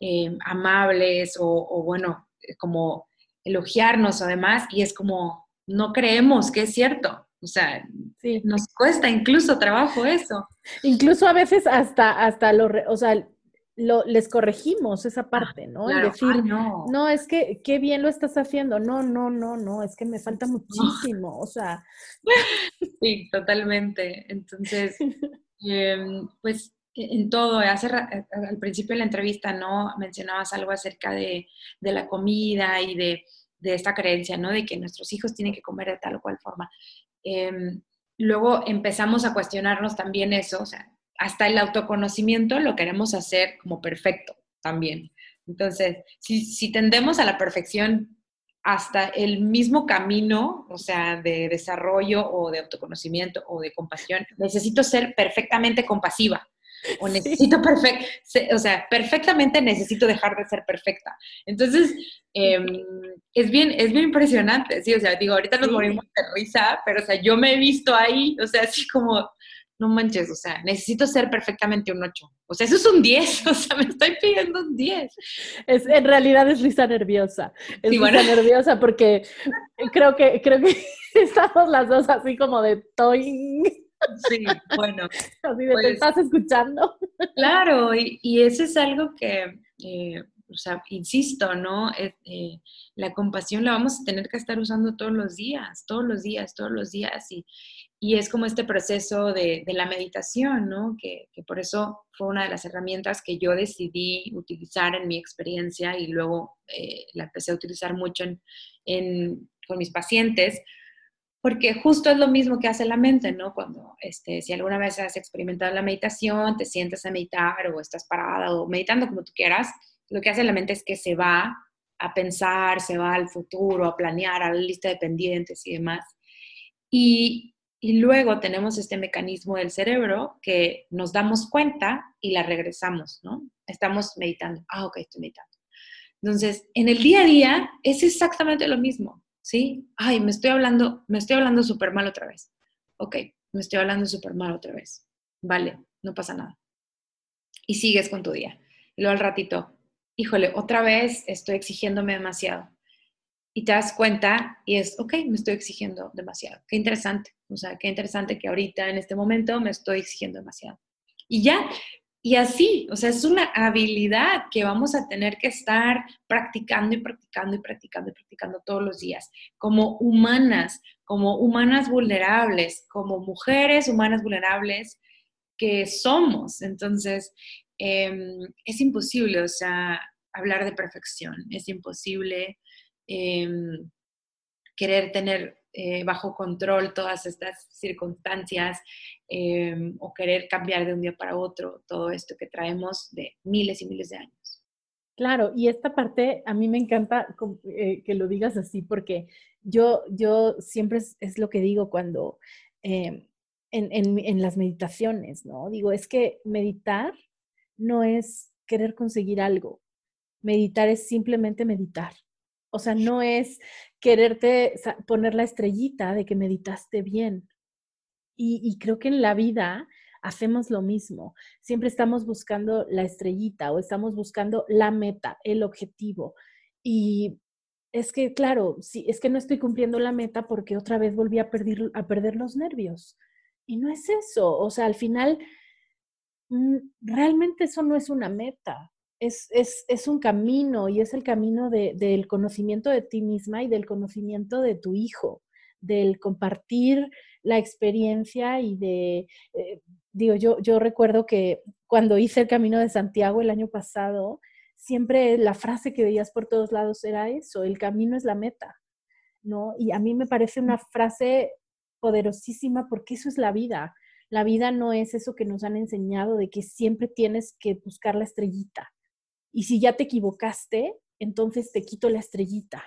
em, amables o, o, bueno, como elogiarnos además y es como, no creemos que es cierto. O sea, nos cuesta incluso trabajo eso. Incluso a veces hasta, hasta lo, o sea, lo, les corregimos esa ah, parte, ¿no? decir, no. no. es que qué bien lo estás haciendo. No, no, no, no, es que me falta muchísimo. O sea. [laughs] Sí, totalmente. Entonces, [laughs] em, pues en todo, hace, al principio de la entrevista, ¿no? Mencionabas algo acerca de, la comida y de, esta creencia, ¿no? De que nuestros hijos tienen que comer de tal o cual forma. Em, luego empezamos a cuestionarnos también eso, o sea, hasta el autoconocimiento lo queremos hacer como perfecto también. Entonces, si, si tendemos a la perfección hasta el mismo camino, o sea, de desarrollo o de autoconocimiento o de compasión, necesito ser perfectamente compasiva. O necesito perfecto, o sea, perfectamente necesito dejar de ser perfecta. Entonces, em, es, bien, es bien impresionante, sí, o sea, digo, ahorita nos morimos de risa, pero, o sea, yo me he visto ahí, o sea, así como, no manches, o sea, necesito ser perfectamente un 8. O sea, eso es un 10, [laughs] o sea, me estoy pidiendo un 10. Es, en realidad es risa nerviosa. Es risa nerviosa porque creo que, creo que [laughs] estamos las dos así como de toing. Sí, bueno. [laughs] Así de te pues estás escuchando. Claro, y, eso es algo que, eh, o sea, insisto, ¿no? Eh, la compasión la vamos a tener que estar usando todos los días, todos los días, todos los días. Y, y es como este proceso de, la meditación, ¿no? Que, por eso fue una de las herramientas que yo decidí utilizar en mi experiencia y luego eh, la empecé a utilizar mucho en, con mis pacientes, porque justo es lo mismo que hace la mente, ¿no? Cuando, este, si alguna vez has experimentado la meditación, te sientes a meditar o estás parada o meditando como tú quieras, lo que hace la mente es que se va a pensar, se va al futuro, a planear, a la lista de pendientes y demás. Y y luego tenemos este mecanismo del cerebro que nos damos cuenta y la regresamos, ¿no? Estamos meditando. Ah, ok, estoy meditando. Entonces, en el día a día es exactamente lo mismo, ¿sí? Ay, me estoy hablando, me estoy hablando súper mal otra vez. Ok, me estoy hablando súper mal otra vez. Vale, no pasa nada. Y sigues con tu día. Y luego al ratito, híjole, otra vez estoy exigiéndome demasiado y te das cuenta y es, ok, me estoy exigiendo demasiado. Qué interesante. O sea, qué interesante que ahorita, en este momento, me estoy exigiendo demasiado. Y ya, y así, o sea, es una habilidad que vamos a tener que estar practicando y practicando y practicando y practicando todos los días, como humanas, como humanas vulnerables, como mujeres humanas vulnerables que somos. Entonces, em, es imposible, o sea, hablar de perfección, es imposible Em, querer tener eh, bajo control todas estas circunstancias em, o querer cambiar de un día para otro todo esto que traemos de miles y miles de años. Claro, y esta parte a mí me encanta eh, que lo digas así porque yo, yo siempre es, lo que digo cuando em, en, en las meditaciones, ¿no? Digo, es que meditar no es querer conseguir algo, meditar es simplemente meditar. O sea, no es quererte poner la estrellita de que meditaste bien. Y, creo que en la vida hacemos lo mismo. Siempre estamos buscando la estrellita o estamos buscando la meta, el objetivo. Y es que, claro, sí, es que no estoy cumpliendo la meta porque otra vez volví a perder, a perder los nervios. Y no es eso. O sea, al final, mm, realmente eso no es una meta es, un camino y es el camino del conocimiento de ti misma y del conocimiento de tu hijo, del compartir la experiencia y de, eh, digo, yo, yo recuerdo que cuando hice el Camino de Santiago el año pasado, siempre la frase que veías por todos lados era eso, el camino es la meta, ¿no? Y a mí me parece una frase poderosísima porque eso es la vida. La vida no es eso que nos han enseñado de que siempre tienes que buscar la estrellita. Y si ya te equivocaste, entonces te quito la estrellita.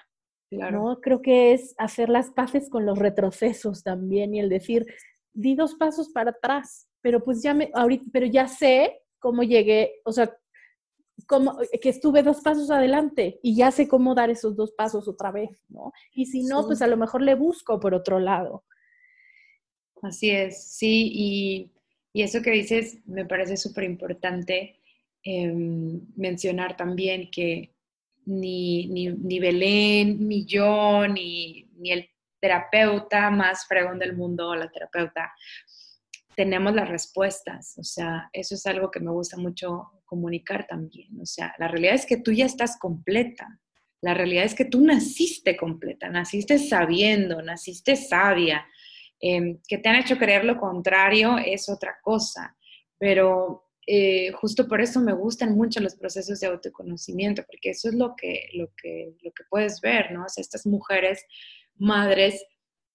¿no? Creo que es hacer las paces con los retrocesos también y el decir, di dos pasos para atrás, pero pues ya me, ahorita, pero ya sé cómo llegué, o sea, como, que estuve dos pasos adelante y ya sé cómo dar esos dos pasos otra vez, ¿no? Y si no, pues a lo mejor le busco por otro lado. Así es, sí, y, y eso que dices me parece súper importante Em, mencionar también que ni, ni, Belén, ni yo, ni, ni, el terapeuta más fregón del mundo, la terapeuta, tenemos las respuestas. O sea, eso es algo que me gusta mucho comunicar también. O sea, la realidad es que tú ya estás completa. La realidad es que tú naciste completa, naciste sabiendo, naciste sabia. Em, que te han hecho creer lo contrario es otra cosa. Pero eh, justo por eso me gustan mucho los procesos de autoconocimiento, porque eso es lo que, lo que, lo que puedes ver, ¿no? O sea, estas mujeres, madres,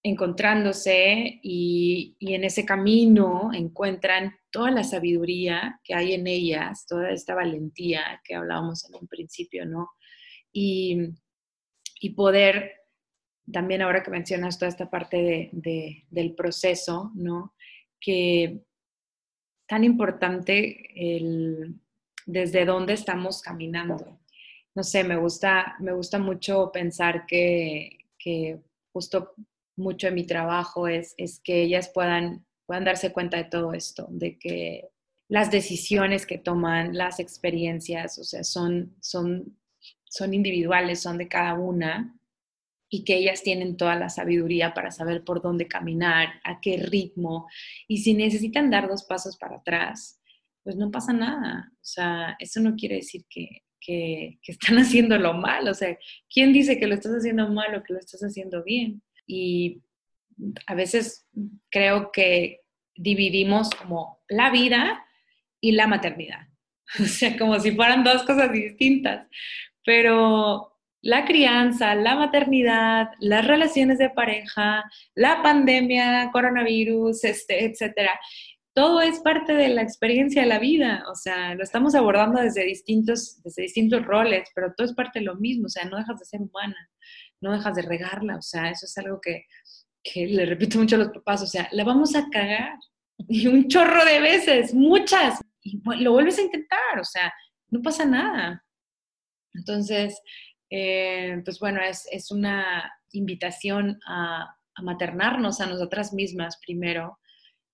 encontrándose y, y, en ese camino encuentran toda la sabiduría que hay en ellas, toda esta valentía que hablábamos en un principio, ¿no? Y, y poder, también ahora que mencionas toda esta parte de, del proceso, ¿no? Que tan importante el, desde dónde estamos caminando. No sé, me gusta, me gusta mucho pensar que, que justo mucho de mi trabajo es, es que ellas puedan, puedan darse cuenta de todo esto, de que las decisiones que toman, las experiencias, o sea, son, son, son individuales, son de cada una y que ellas tienen toda la sabiduría para saber por dónde caminar, a qué ritmo, y si necesitan dar dos pasos para atrás, pues no pasa nada. O sea, eso no quiere decir que, que, que están [laughs] haciéndolo mal. O sea, ¿quién dice que lo estás haciendo mal o que lo estás haciendo bien? Y a veces creo que dividimos como la vida y la maternidad. [laughs] O sea, como si fueran dos cosas distintas. Pero la crianza, la maternidad, las relaciones de pareja, la pandemia, coronavirus, este, etcétera, todo es parte de la experiencia de la vida. O sea, lo estamos abordando desde distintos, desde distintos roles, pero todo es parte de lo mismo. O sea, no dejas de ser humana, no dejas de regarla. O sea, eso es algo que, que le repito mucho a los papás. O sea, la vamos a cagar. [laughs] Y un chorro de veces, muchas y lo vuelves a intentar, o sea, no pasa nada. Entonces, eh, pues bueno, es, es, una invitación a, a, maternarnos a nosotras mismas primero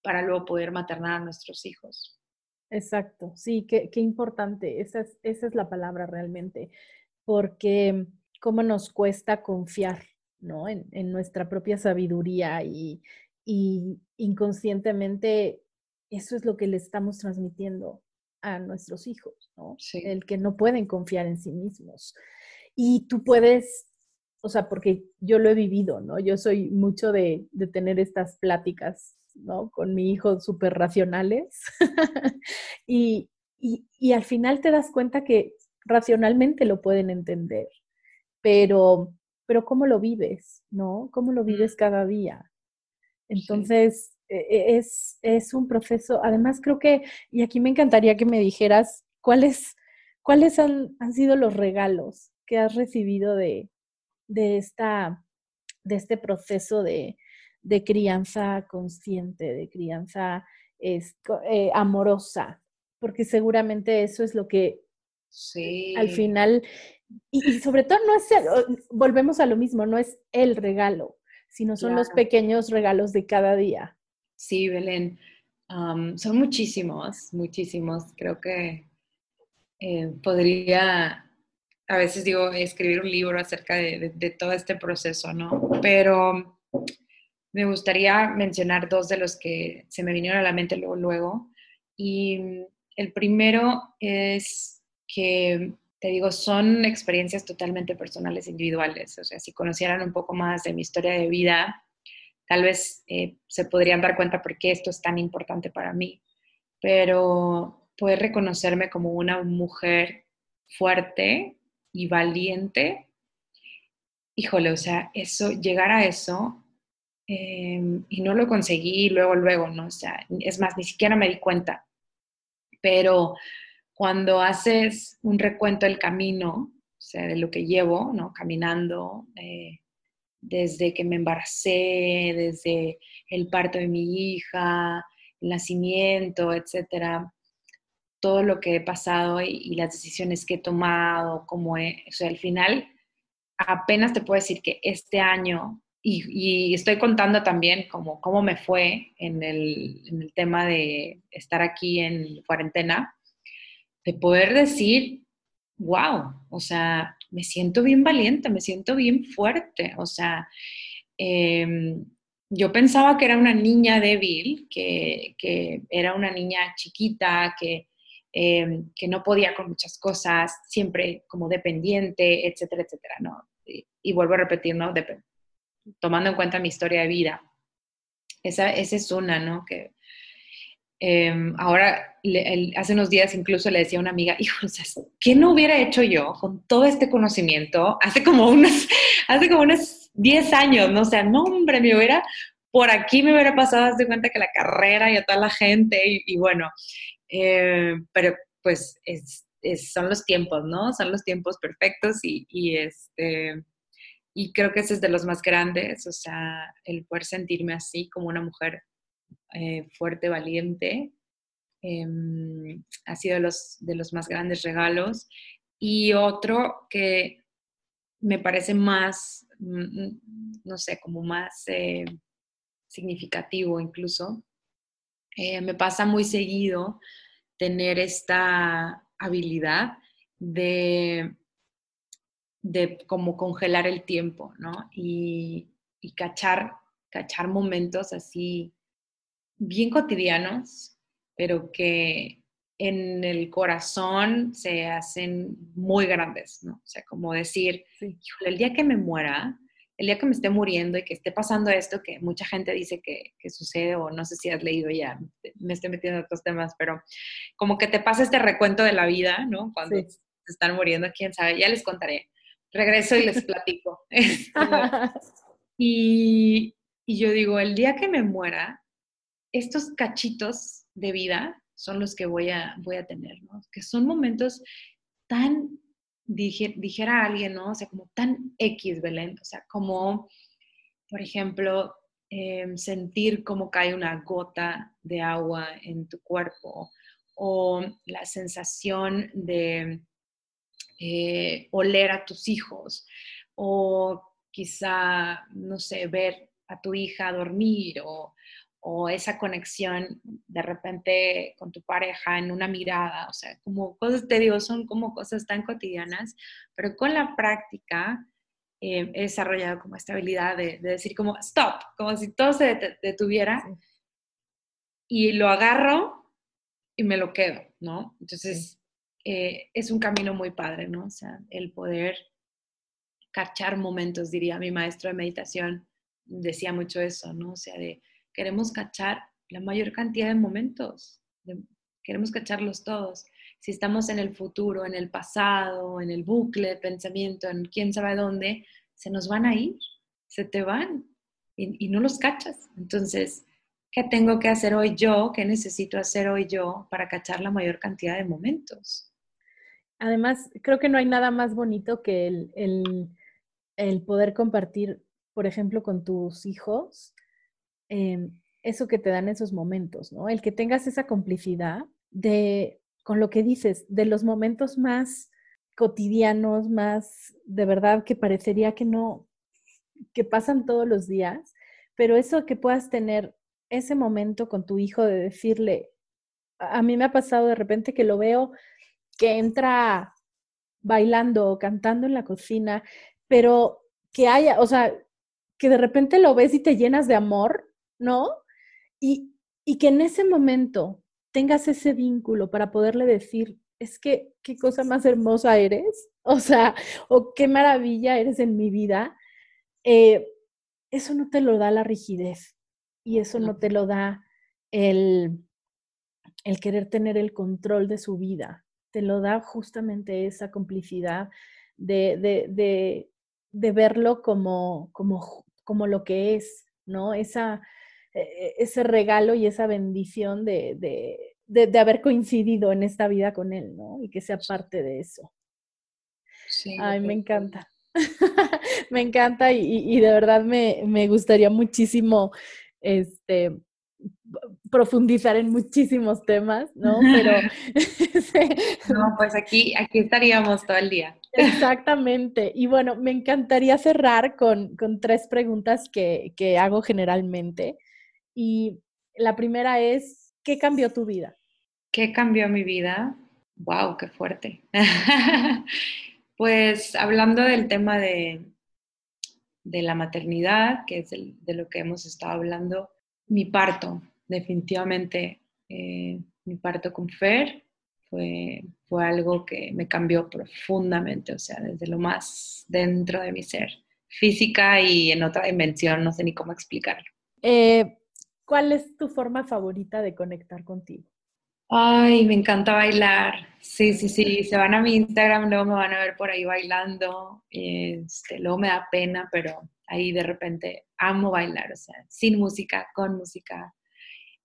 para luego poder maternar a nuestros hijos. Exacto, sí, qué, qué importante, esa es, esa es la palabra realmente, porque cómo nos cuesta confiar ¿no? en, en nuestra propia sabiduría y, y inconscientemente eso es lo que le estamos transmitiendo a nuestros hijos, ¿no? El que no pueden confiar en sí mismos. Y tú puedes, o sea, porque yo lo he vivido, ¿no? Yo soy mucho de, tener estas pláticas, ¿no? Con mi hijo súper racionales. [laughs] y, y, al final te das cuenta que racionalmente lo pueden entender, pero, pero ¿cómo lo vives, ¿no? ¿Cómo lo vives cada día? Entonces, e, e, es, es un proceso, además creo que, y aquí me encantaría que me dijeras cuáles, cuáles han, han sido los regalos que has recibido de, de, esta, de este proceso de, de crianza consciente, de crianza es, eh, amorosa, porque seguramente eso es lo que sí. al final, y, y, sobre todo no es, el, volvemos a lo mismo, no es el regalo, sino son claro. los pequeños regalos de cada día. Sí, Belén. Um, son muchísimos, muchísimos. Creo que eh, podría, a veces digo, escribir un libro acerca de, todo este proceso, ¿no? Pero me gustaría mencionar dos de los que se me vinieron a la mente luego. luego. Y el primero es que, te digo, son experiencias totalmente personales, individuales. O sea, si conocieran un poco más de mi historia de vida, tal vez eh, se podrían dar cuenta por qué esto es tan importante para mí, pero poder reconocerme como una mujer fuerte y valiente, híjole, o sea, eso, llegar a eso, eh, y no lo conseguí luego, luego, ¿no? O sea, es más, ni siquiera me di cuenta, pero cuando haces un recuento del camino, o sea, de lo que llevo, ¿no? Caminando, eh, desde que me embaracé, desde el parto de mi hija, el nacimiento, etcétera, todo lo que he pasado y, las decisiones que he tomado, como he, o sea, al final apenas te puedo decir que este año, y, estoy contando también como, cómo me fue en el, tema de estar aquí en cuarentena, de poder decir, wow, o sea, me siento bien valiente, me siento bien fuerte, o sea, eh, yo pensaba que era una niña débil, que, que era una niña chiquita, que, eh, que, no podía con muchas cosas, siempre como dependiente, etcétera, etcétera, ¿no? Y, y vuelvo a repetir, ¿no? Tomando en cuenta mi historia de vida. Esa, esa es una, ¿no? Que, eh, ahora, le, el, hace unos días incluso le decía a una amiga, hijo, ¿qué no hubiera hecho yo con todo este conocimiento hace como unos, [laughs] hace como unos 10 años, ¿no? O sea, no, hombre, me hubiera, por aquí me hubiera pasado, haz de cuenta que la carrera y a toda la gente, y, y bueno, eh, pero pues es, es, son los tiempos, ¿no? Son los tiempos perfectos y, este y creo que ese es de los más grandes, o sea, el poder sentirme así como una mujer eh, fuerte, valiente, em, ha sido de los, de los más grandes regalos. Y otro que me parece más, mm, no sé, como más eh, significativo incluso, eh, me pasa muy seguido tener esta habilidad de, de como congelar el tiempo, ¿no? Y, y cachar, cachar momentos así bien cotidianos, pero que en el corazón se hacen muy grandes, ¿no? O sea, como decir, el día que me muera, el día que me esté muriendo y que esté pasando esto, que mucha gente dice que, sucede, o no sé si has leído ya, me estoy metiendo en otros temas, pero como que te pasa este recuento de la vida, ¿no? Cuando se están muriendo, quién sabe, ya les contaré. Regreso y les platico. [laughs] [laughs] y, y yo digo, el día que me muera, estos cachitos de vida son los que voy a, voy a tener, ¿no? Que son momentos tan, dijera alguien, ¿no? O sea, como tan X, Belén, o sea, como, por ejemplo, em, sentir cómo cae una gota de agua en tu cuerpo o la sensación de eh, oler a tus hijos o quizá, no sé, ver a tu hija dormir o, o esa conexión de repente con tu pareja en una mirada, o sea, como cosas, te digo, son como cosas tan cotidianas, pero con la práctica eh, he desarrollado como esta habilidad de, decir como, stop, como si todo se detuviera y lo agarro y me lo quedo, ¿no? Entonces, eh, es un camino muy padre, ¿no? O sea, el poder cachar momentos, diría mi maestro de meditación, decía mucho eso, ¿no? O sea, de queremos cachar la mayor cantidad de momentos, queremos cacharlos todos. Si estamos en el futuro, en el pasado, en el bucle de pensamiento, en quién sabe dónde, se nos van a ir, se te van y, y no los cachas. Entonces, ¿qué tengo que hacer hoy yo? ¿Qué necesito hacer hoy yo para cachar la mayor cantidad de momentos? Además, creo que no hay nada más bonito que el, el, el poder compartir, por ejemplo, con tus hijos, Em, eso que te dan esos momentos, ¿no? El que tengas esa complicidad de, con lo que dices, de los momentos más cotidianos, más de verdad que parecería que no, que pasan todos los días, pero eso que puedas tener ese momento con tu hijo de decirle, a mí me ha pasado de repente que lo veo que entra bailando o cantando en la cocina, pero que haya, o sea, que de repente lo ves y te llenas de amor ¿no? Y, que en ese momento tengas ese vínculo para poderle decir, es que qué cosa más hermosa eres, [laughs] o sea, o qué maravilla eres en mi vida, eh, eso no te lo da la rigidez y eso no te lo da el, el querer tener el control de su vida, te lo da justamente esa complicidad de, de, de, verlo como, como, como lo que es, ¿no? Esa, ese regalo y esa bendición de, de, haber coincidido en esta vida con él, ¿no? Y que sea parte de eso. Sí, Ay, me encanta. [laughs] me encanta y, de verdad me, me, gustaría muchísimo este, profundizar en muchísimos temas, ¿no? Pero... [laughs] no, pues aquí, aquí estaríamos todo el día. [laughs] Exactamente. Y bueno, me encantaría cerrar con, con tres preguntas que, que hago generalmente. Y la primera es, ¿qué cambió tu vida? ¿Qué cambió mi vida? ¡Wow! ¡Qué fuerte! [laughs] pues hablando del tema de, de la maternidad, que es de lo que hemos estado hablando, mi parto, definitivamente, eh, mi parto con Fer fue, fue algo que me cambió profundamente, o sea, desde lo más dentro de mi ser, física y en otra dimensión, no sé ni cómo explicarlo. Eh, ¿Cuál es tu forma favorita de conectar contigo? Ay, me encanta bailar. Sí, sí, sí. Se van a mi Instagram, luego me van a ver por ahí bailando. Este, luego me da pena, pero ahí de repente amo bailar, o sea, sin música, con música.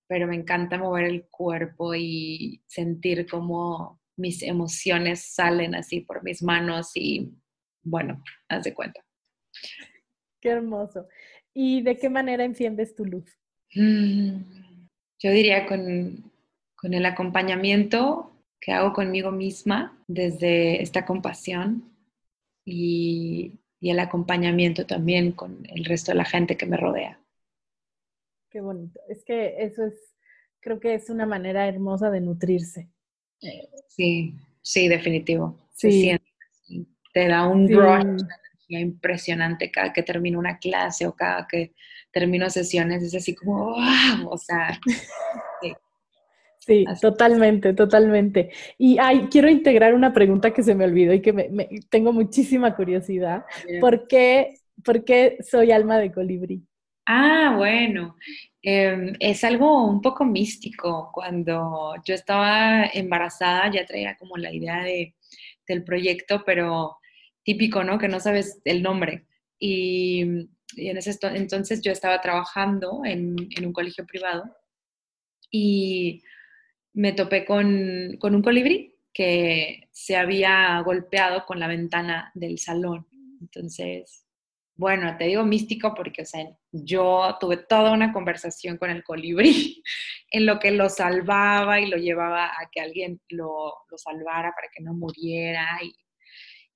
Pero me encanta mover el cuerpo y sentir cómo mis emociones salen así por mis manos y bueno, haz de cuenta. Qué hermoso. ¿Y de qué manera enciendes tu luz? Mm, yo diría con, con el acompañamiento que hago conmigo misma desde esta compasión y, y, el acompañamiento también con el resto de la gente que me rodea. Qué bonito. Es que eso es, creo que es una manera hermosa de nutrirse. Sí, sí, definitivo. Se siente, te da un rush impresionante cada que termino una clase o cada que termino sesiones. Es así como, wow, o sea, Sí, totalmente, totalmente. Y ay, quiero integrar una pregunta que se me olvidó y que me, tengo muchísima curiosidad. ¿Por qué, ¿Por qué, soy alma de colibrí? Ah, bueno, em, es algo un poco místico. Cuando yo estaba embarazada ya traía como la idea de, del proyecto, pero típico, ¿no? Que no sabes el nombre. Y, en ese entonces yo estaba trabajando en, en un colegio privado y me topé con, un colibrí que se había golpeado con la ventana del salón. Entonces, bueno, te digo místico porque, o sea, yo tuve toda una conversación con el colibrí [laughs] en lo que lo salvaba y lo llevaba a que alguien lo, lo salvara para que no muriera. Y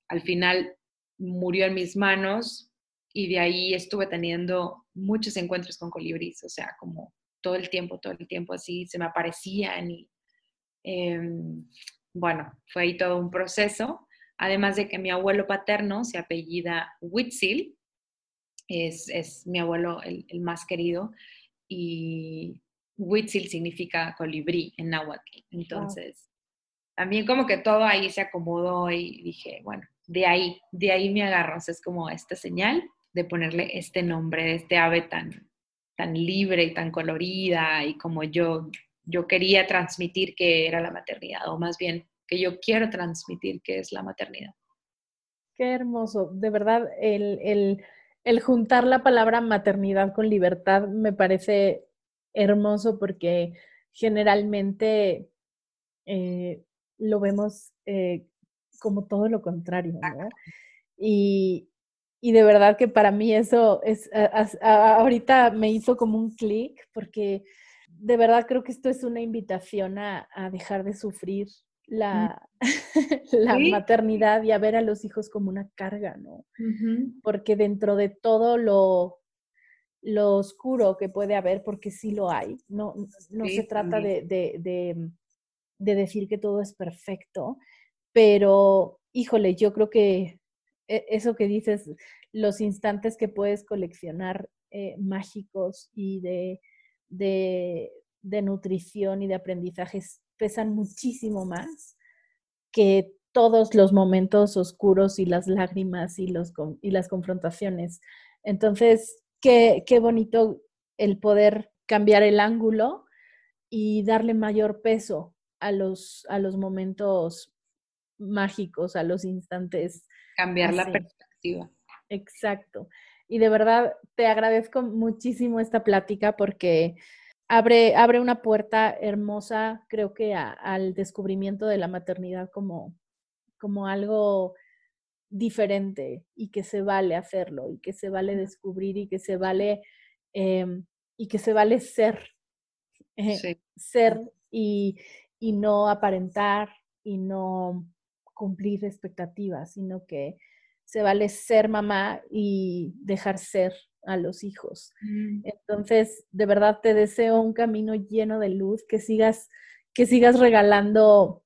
al final murió en mis manos y de ahí estuve teniendo muchos encuentros con colibríes, o sea, como todo el tiempo, todo el tiempo así, se me aparecían y em, bueno, fue ahí todo un proceso. Además de que mi abuelo paterno se apellida Huitzil, es, es mi abuelo el, más querido, y Huitzil significa colibrí en náhuatl. Entonces, también como que todo ahí se acomodó y dije, bueno, de ahí, de ahí me agarro. es como esta señal de ponerle este nombre de este ave tan, tan libre y tan colorida y como yo, yo quería transmitir que era la maternidad, o más bien que yo quiero transmitir que es la maternidad. Qué hermoso, de verdad, el, juntar la palabra maternidad con libertad me parece hermoso porque generalmente eh, lo vemos eh, como todo lo contrario, ¿no? Y, y de verdad que para mí eso es, ahorita me hizo como un clic porque de verdad creo que esto es una invitación a, dejar de sufrir la, [laughs] la maternidad y a ver a los hijos como una carga, ¿no? Porque dentro de todo lo, lo oscuro que puede haber, porque sí lo hay, no, no se trata de, de, de, decir que todo es perfecto, pero híjole, yo creo que eso que dices, los instantes que puedes coleccionar eh, mágicos y de, de, nutrición y de aprendizajes pesan muchísimo más que todos los momentos oscuros y las lágrimas y, los, y las confrontaciones. Entonces, qué, qué bonito el poder cambiar el ángulo y darle mayor peso a los, a los momentos mágicos, a los instantes Cambiar la perspectiva. Exacto. Y de verdad te agradezco muchísimo esta plática porque abre, abre una puerta hermosa, creo que al descubrimiento de la maternidad como, como algo diferente y que se vale hacerlo y que se vale descubrir y que se vale em, y que se vale ser eh, ser y, y no aparentar y no cumplir expectativas, sino que se vale ser mamá y dejar ser a los hijos. Mm. Entonces, de verdad te deseo un camino lleno de luz, que sigas, que sigas regalando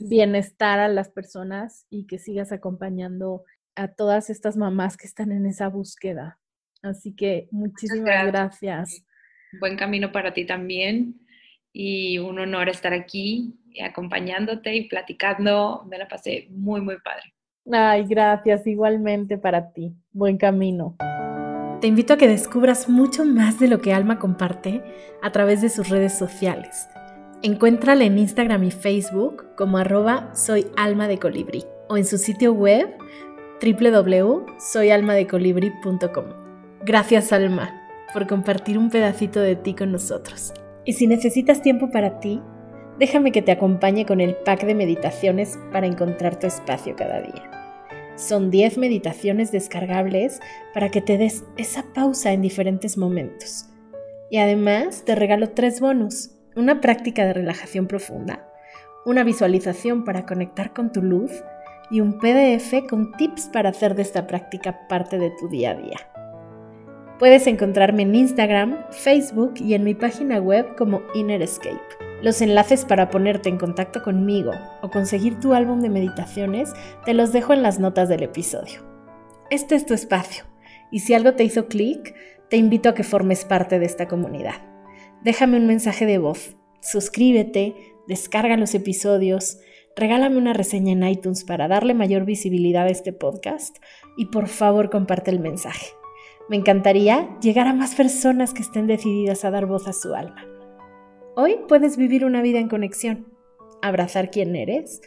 bienestar a las personas y que sigas acompañando a todas estas mamás que están en esa búsqueda. Así que muchísimas gracias. Buen camino para ti también y un honor estar aquí acompañándote y platicando. Me la pasé muy, muy padre. Ay, gracias, igualmente para ti. Buen camino. Te invito a que descubras mucho más de lo que Alma comparte a través de sus redes sociales. Encuéntrala en Instagram y Facebook como arroba soy alma de colibrí o en su sitio web www.soyalmadecolibri.com. Gracias Alma por compartir un pedacito de ti con nosotros. Y si necesitas tiempo para ti, déjame que te acompañe con el pack de meditaciones para encontrar tu espacio cada día. Son 10 meditaciones descargables para que te des esa pausa en diferentes momentos. Y además te regalo tres bonus, una práctica de relajación profunda, una visualización para conectar con tu luz y un PDF con tips para hacer de esta práctica parte de tu día a día. Puedes encontrarme en Instagram, Facebook y en mi página web como Inner Escape. Los enlaces para ponerte en contacto conmigo o conseguir tu álbum de meditaciones te los dejo en las notas del episodio. Este es tu espacio y si algo te hizo clic, te invito a que formes parte de esta comunidad. Déjame un mensaje de voz, suscríbete, descarga los episodios, regálame una reseña en iTunes para darle mayor visibilidad a este podcast y por favor comparte el mensaje. Me encantaría llegar a más personas que estén decididas a dar voz a su alma. Hoy puedes vivir una vida en conexión, abrazar quién eres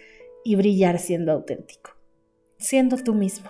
y brillar siendo auténtico, siendo tú mismo.